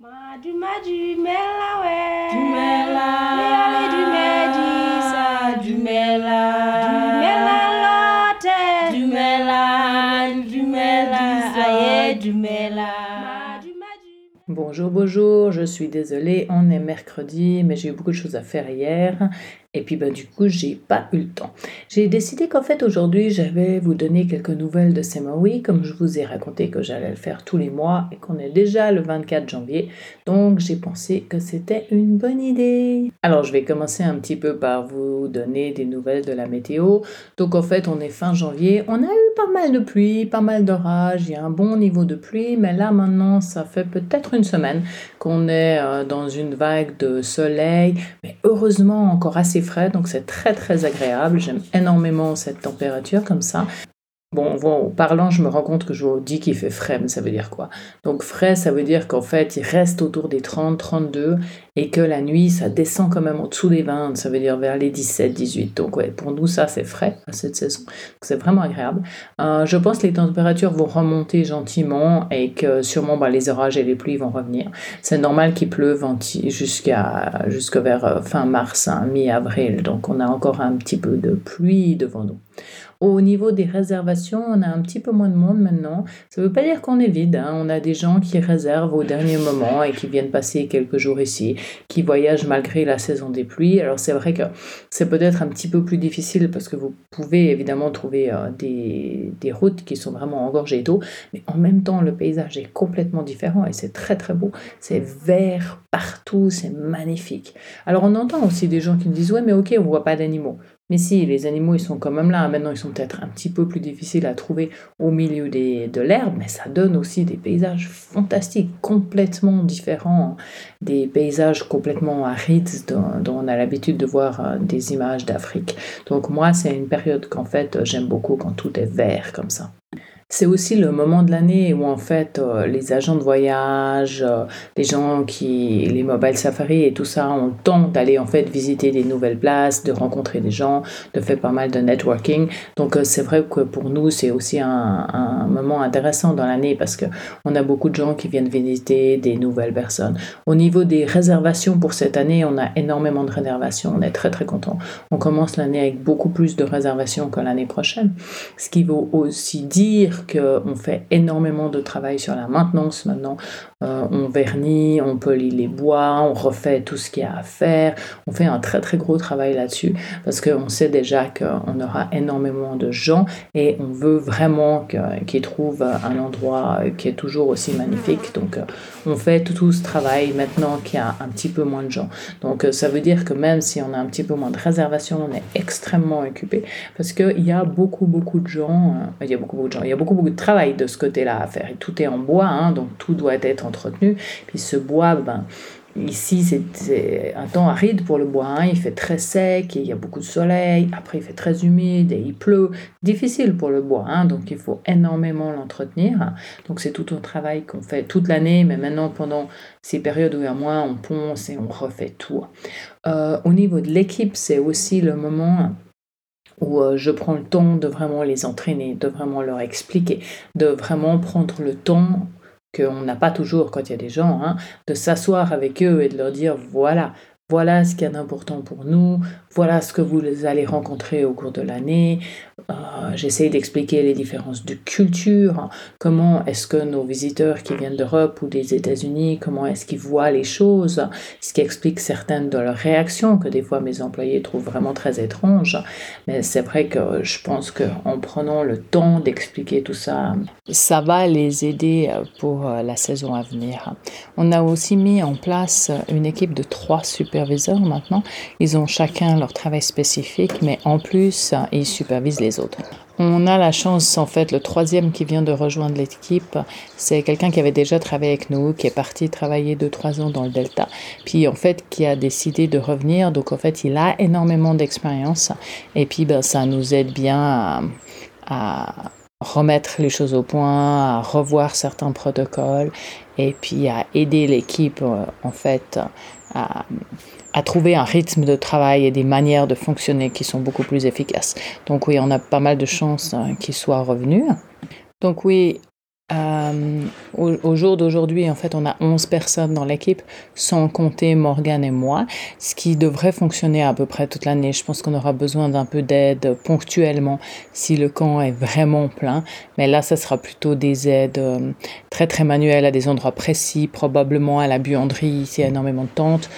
Madu madu mela we Dumela. Yale du medisa Dumela. Dumela lote Dumela. Dumela. Aye, Dumela Dumela. Bonjour, bonjour, je suis désolée, on est mercredi, mais j'ai eu beaucoup de choses à faire hier, et puis bah, du coup, j'ai pas eu le temps. J'ai décidé qu'en fait, aujourd'hui, j'avais vous donner quelques nouvelles de Semawi, comme je vous ai raconté que j'allais le faire tous les mois, et qu'on est déjà le 24 janvier, donc j'ai pensé que c'était une bonne idée. Alors, je vais commencer un petit peu par vous donner des nouvelles de la météo. Donc, en fait, on est fin janvier, on a eu pas mal de pluie, pas mal d'orage, il y a un bon niveau de pluie, mais là, maintenant, ça fait peut-être une semaine qu'on est euh, dans une vague de soleil, mais heureusement encore assez frais, donc c'est très très agréable. J'aime énormément cette température comme ça. Bon, bon, en parlant, je me rends compte que je vous dis qu'il fait frais, mais ça veut dire quoi? Donc frais, ça veut dire qu'en fait, il reste autour des 30, 32, et que la nuit, ça descend quand même en dessous des 20, ça veut dire vers les 17, 18. Donc ouais, pour nous, ça, c'est frais à cette saison. C'est vraiment agréable. Euh, je pense que les températures vont remonter gentiment et que sûrement bah, les orages et les pluies vont revenir. C'est normal qu'il pleuve jusqu'à vers euh, fin mars, hein, mi-avril. Donc on a encore un petit peu de pluie devant nous. Au niveau des réservations, on a un petit peu moins de monde maintenant. Ça ne veut pas dire qu'on est vide. hein. On a des gens qui réservent au dernier moment et qui viennent passer quelques jours ici, qui voyagent malgré la saison des pluies. Alors c'est vrai que c'est peut-être un petit peu plus difficile parce que vous pouvez évidemment trouver euh, des, des routes qui sont vraiment engorgées d'eau, mais en même temps le paysage est complètement différent et c'est très très beau. C'est vert partout, c'est magnifique. Alors on entend aussi des gens qui nous disent ouais mais ok on voit pas d'animaux. Mais si, les animaux, ils sont quand même là. Maintenant, ils sont peut-être un petit peu plus difficiles à trouver au milieu des, de l'herbe, mais ça donne aussi des paysages fantastiques, complètement différents, des paysages complètement arides dont, dont on a l'habitude de voir euh, des images d'Afrique. Donc moi, c'est une période qu'en fait, j'aime beaucoup quand tout est vert comme ça. C'est aussi le moment de l'année où en fait euh, les agents de voyage, euh, les gens qui, les mobile safari et tout ça ont le temps d'aller en fait visiter des nouvelles places, de rencontrer des gens, de faire pas mal de networking. Donc euh, c'est vrai que pour nous c'est aussi un, un moment intéressant dans l'année parce que on a beaucoup de gens qui viennent visiter des nouvelles personnes. Au niveau des réservations pour cette année, on a énormément de réservations. On est très très content. On commence l'année avec beaucoup plus de réservations que l'année prochaine. Ce qui veut aussi dire qu'on fait énormément de travail sur la maintenance maintenant. Euh, on vernit, on polit les bois, on refait tout ce qu'il y a à faire. On fait un très très gros travail là-dessus parce qu'on sait déjà qu'on aura énormément de gens et on veut vraiment qu'ils trouvent un endroit qui est toujours aussi magnifique. Donc euh, on fait tout, ce travail maintenant qu'il y a un petit peu moins de gens. Donc euh, ça veut dire que même si on a un petit peu moins de réservations, on est extrêmement occupé parce qu'il y a beaucoup beaucoup de gens, euh, il y a beaucoup beaucoup de gens, il y a beaucoup beaucoup de travail de ce côté-là à faire. Et tout est en bois, hein, donc tout doit être entretenu. Puis ce bois, ben Ici, c'est- un temps aride pour le bois. hein. Il fait très sec, et il y a beaucoup de soleil. Après, il fait très humide et il pleut. Difficile pour le bois, hein, donc il faut énormément l'entretenir. Donc c'est tout un travail qu'on fait toute l'année, mais maintenant pendant ces périodes où il y a moins, on ponce et on refait tout. Euh, au niveau de l'équipe, c'est aussi le moment où euh, je prends le temps de vraiment les entraîner, de vraiment leur expliquer, de vraiment prendre le temps qu'on n'a pas toujours quand il y a des gens, hein, de s'asseoir avec eux et de leur dire voilà, voilà ce qu'il y a d'important pour nous, voilà ce que vous allez rencontrer au cours de l'année. Euh, J'essaie d'expliquer les différences de culture, comment est-ce que nos visiteurs qui viennent d'Europe ou des États-Unis, comment est-ce qu'ils voient les choses, ce qui explique certaines de leurs réactions que des fois mes employés trouvent vraiment très étranges. Mais c'est vrai que je pense qu'en prenant le temps d'expliquer tout ça, ça va les aider euh, pour euh, la saison à venir. On a aussi mis en place une équipe de trois superviseurs maintenant. Ils ont chacun leur travail spécifique, mais en plus, ils supervisent les On a la chance, en fait, le troisième qui vient de rejoindre l'équipe, c'est quelqu'un qui avait déjà travaillé avec nous, qui est parti travailler deux, trois ans dans le Delta, puis en fait, qui a décidé de revenir. Donc, en fait, il a énormément d'expérience, et puis, ben, ça nous aide bien à, à remettre les choses au point, à revoir certains protocoles, et puis à aider l'équipe, euh, en fait, à, trouver un rythme de travail et des manières de fonctionner qui sont beaucoup plus efficaces. Donc oui, on a pas mal de chances euh, qu'il soit revenu. Donc oui, Euh, au, jour d'aujourd'hui, en fait, on a 11 personnes dans l'équipe, sans compter Morgane et moi, ce qui devrait fonctionner à peu près toute l'année. Je pense qu'on aura besoin d'un peu d'aide ponctuellement si le camp est vraiment plein. Mais là, ça sera plutôt des aides euh, très très manuelles à des endroits précis, probablement à la buanderie, ici il y a énormément de tentes,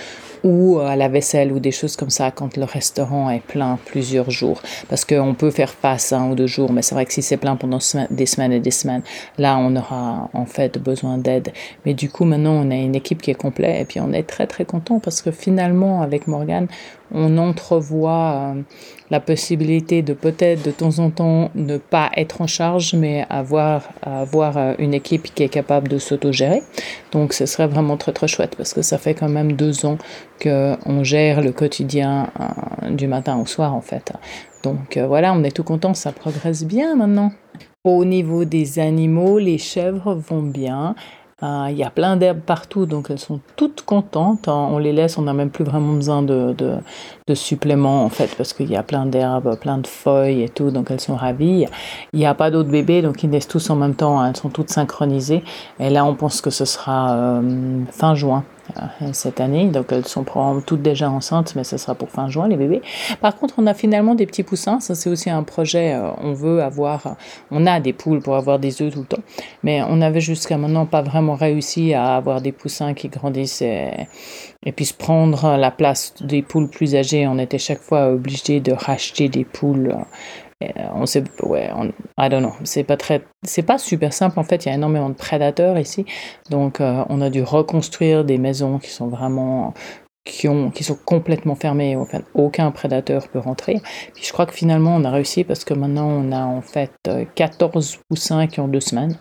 ou à la vaisselle ou des choses comme ça quand le restaurant est plein plusieurs jours. Parce qu'on peut faire face un ou deux jours, mais c'est vrai que si c'est plein pendant des semaines et des semaines, là on aura en fait besoin d'aide. Mais du coup maintenant on a une équipe qui est complète et puis on est très très content parce que finalement avec Morgane on entrevoit euh, la possibilité de peut-être de temps en temps ne pas être en charge, mais avoir, avoir euh, une équipe qui est capable de s'autogérer. Donc ce serait vraiment très très chouette parce que ça fait quand même deux ans qu'on gère le quotidien euh, du matin au soir en fait. Donc voilà, on est tout content, ça progresse bien maintenant. Au niveau des animaux, les chèvres vont bien. Euh, il y a plein d'herbes partout, donc elles sont toutes contentes. On les laisse, on n'a même plus vraiment besoin de, de, suppléments en fait, parce qu'il y a plein d'herbes, plein de feuilles et tout, donc elles sont ravies. Il n'y a pas d'autres bébés, donc ils naissent tous en même temps, elles sont toutes synchronisées. Et là, on pense que ce sera euh, fin juin euh, cette année. Donc elles sont toutes déjà enceintes, mais ce sera pour fin juin les bébés. Par contre, on a finalement des petits poussins. Ça c'est aussi un projet. Euh, on veut avoir, on a des poules pour avoir des œufs tout le temps, mais on avait jusqu'à maintenant pas vraiment réussi à avoir des poussins qui grandissent et, et puissent prendre la place des poules plus âgées. On était chaque fois obligé de racheter des poules euh, on sait, ouais, on, I don't know, c'est pas très, c'est pas super simple en fait. Il y a énormément de prédateurs ici, donc euh, on a dû reconstruire des maisons qui sont vraiment qui, ont, qui sont complètement fermées. Enfin, aucun prédateur peut rentrer. Puis je crois que finalement on a réussi parce que maintenant on a en fait 14 poussins qui ont deux semaines.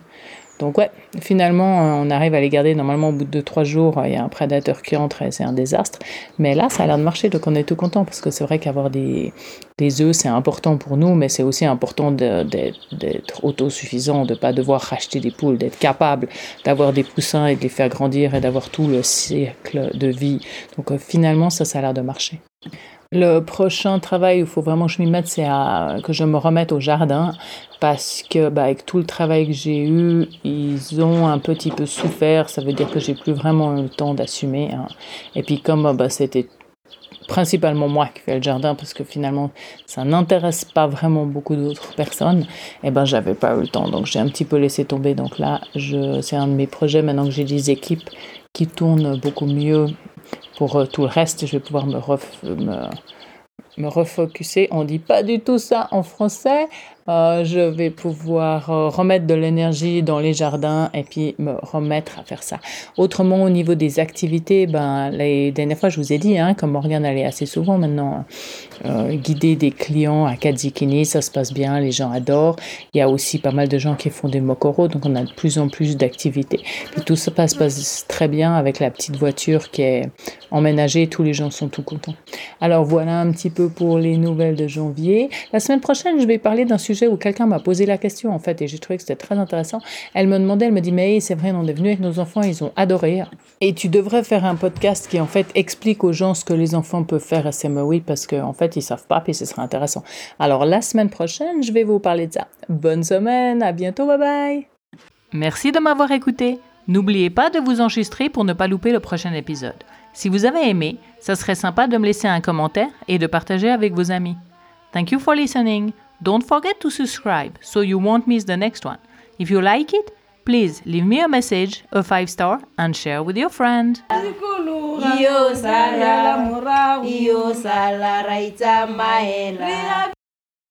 Donc ouais, finalement, euh, on arrive à les garder. Normalement, au bout de trois jours, il y a un prédateur qui entre et c'est un désastre. Mais là, ça a l'air de marcher, donc on est tout content parce que c'est vrai qu'avoir des, des œufs, c'est important pour nous, mais c'est aussi important d'être autosuffisant, de ne pas devoir racheter des poules, d'être capable d'avoir des poussins et de les faire grandir et d'avoir tout le cycle de vie. Donc euh, finalement, ça, ça a l'air de marcher. Le prochain travail où il faut vraiment que je m'y mette, c'est que je me remette au jardin parce que bah, avec tout le travail que j'ai eu, ils ont un petit peu souffert. Ça veut dire que j'ai plus vraiment eu le temps d'assumer. Hein. Et puis comme bah, c'était principalement moi qui fais le jardin parce que finalement ça n'intéresse pas vraiment beaucoup d'autres personnes, et eh ben j'avais pas eu le temps. Donc j'ai un petit peu laissé tomber. Donc là, c'est un de mes projets maintenant que j'ai des équipes qui tournent beaucoup mieux pour euh, tout le reste, je vais pouvoir me, refocuser. On dit pas du tout ça en français. Euh, je vais pouvoir euh, remettre de l'énergie dans les jardins et puis me remettre à faire ça. Autrement, au niveau des activités, ben, les dernières fois, je vous ai dit, hein, comme Morgane allait assez souvent maintenant euh, guider des clients à Kadzikini, ça se passe bien, les gens adorent. Il y a aussi pas mal de gens qui font des mokoro, donc on a de plus en plus d'activités. Puis tout ça passe, passe très bien avec la petite voiture qui est emménagée, tous les gens sont tout contents. Alors voilà un petit peu pour les nouvelles de janvier. La semaine prochaine, je vais parler d'un sujet où quelqu'un m'a posé la question en fait et j'ai trouvé que c'était très intéressant. Elle me demandait, elle me dit mais c'est vrai, on est venu avec nos enfants, ils ont adoré. Et tu devrais faire un podcast qui en fait explique aux gens ce que les enfants peuvent faire à CMOI parce qu'en en fait ils savent pas puis ce serait intéressant. Alors la semaine prochaine, je vais vous parler de ça. Bonne semaine, à bientôt, bye bye. Merci de m'avoir écouté. N'oubliez pas de vous enregistrer pour ne pas louper le prochain épisode. Si vous avez aimé, ça serait sympa de me laisser un commentaire et de partager avec vos amis. Thank you for listening. Don't forget to subscribe so you won't miss the next one. If you like it, please leave me a message, a 5 star, and share with your friend.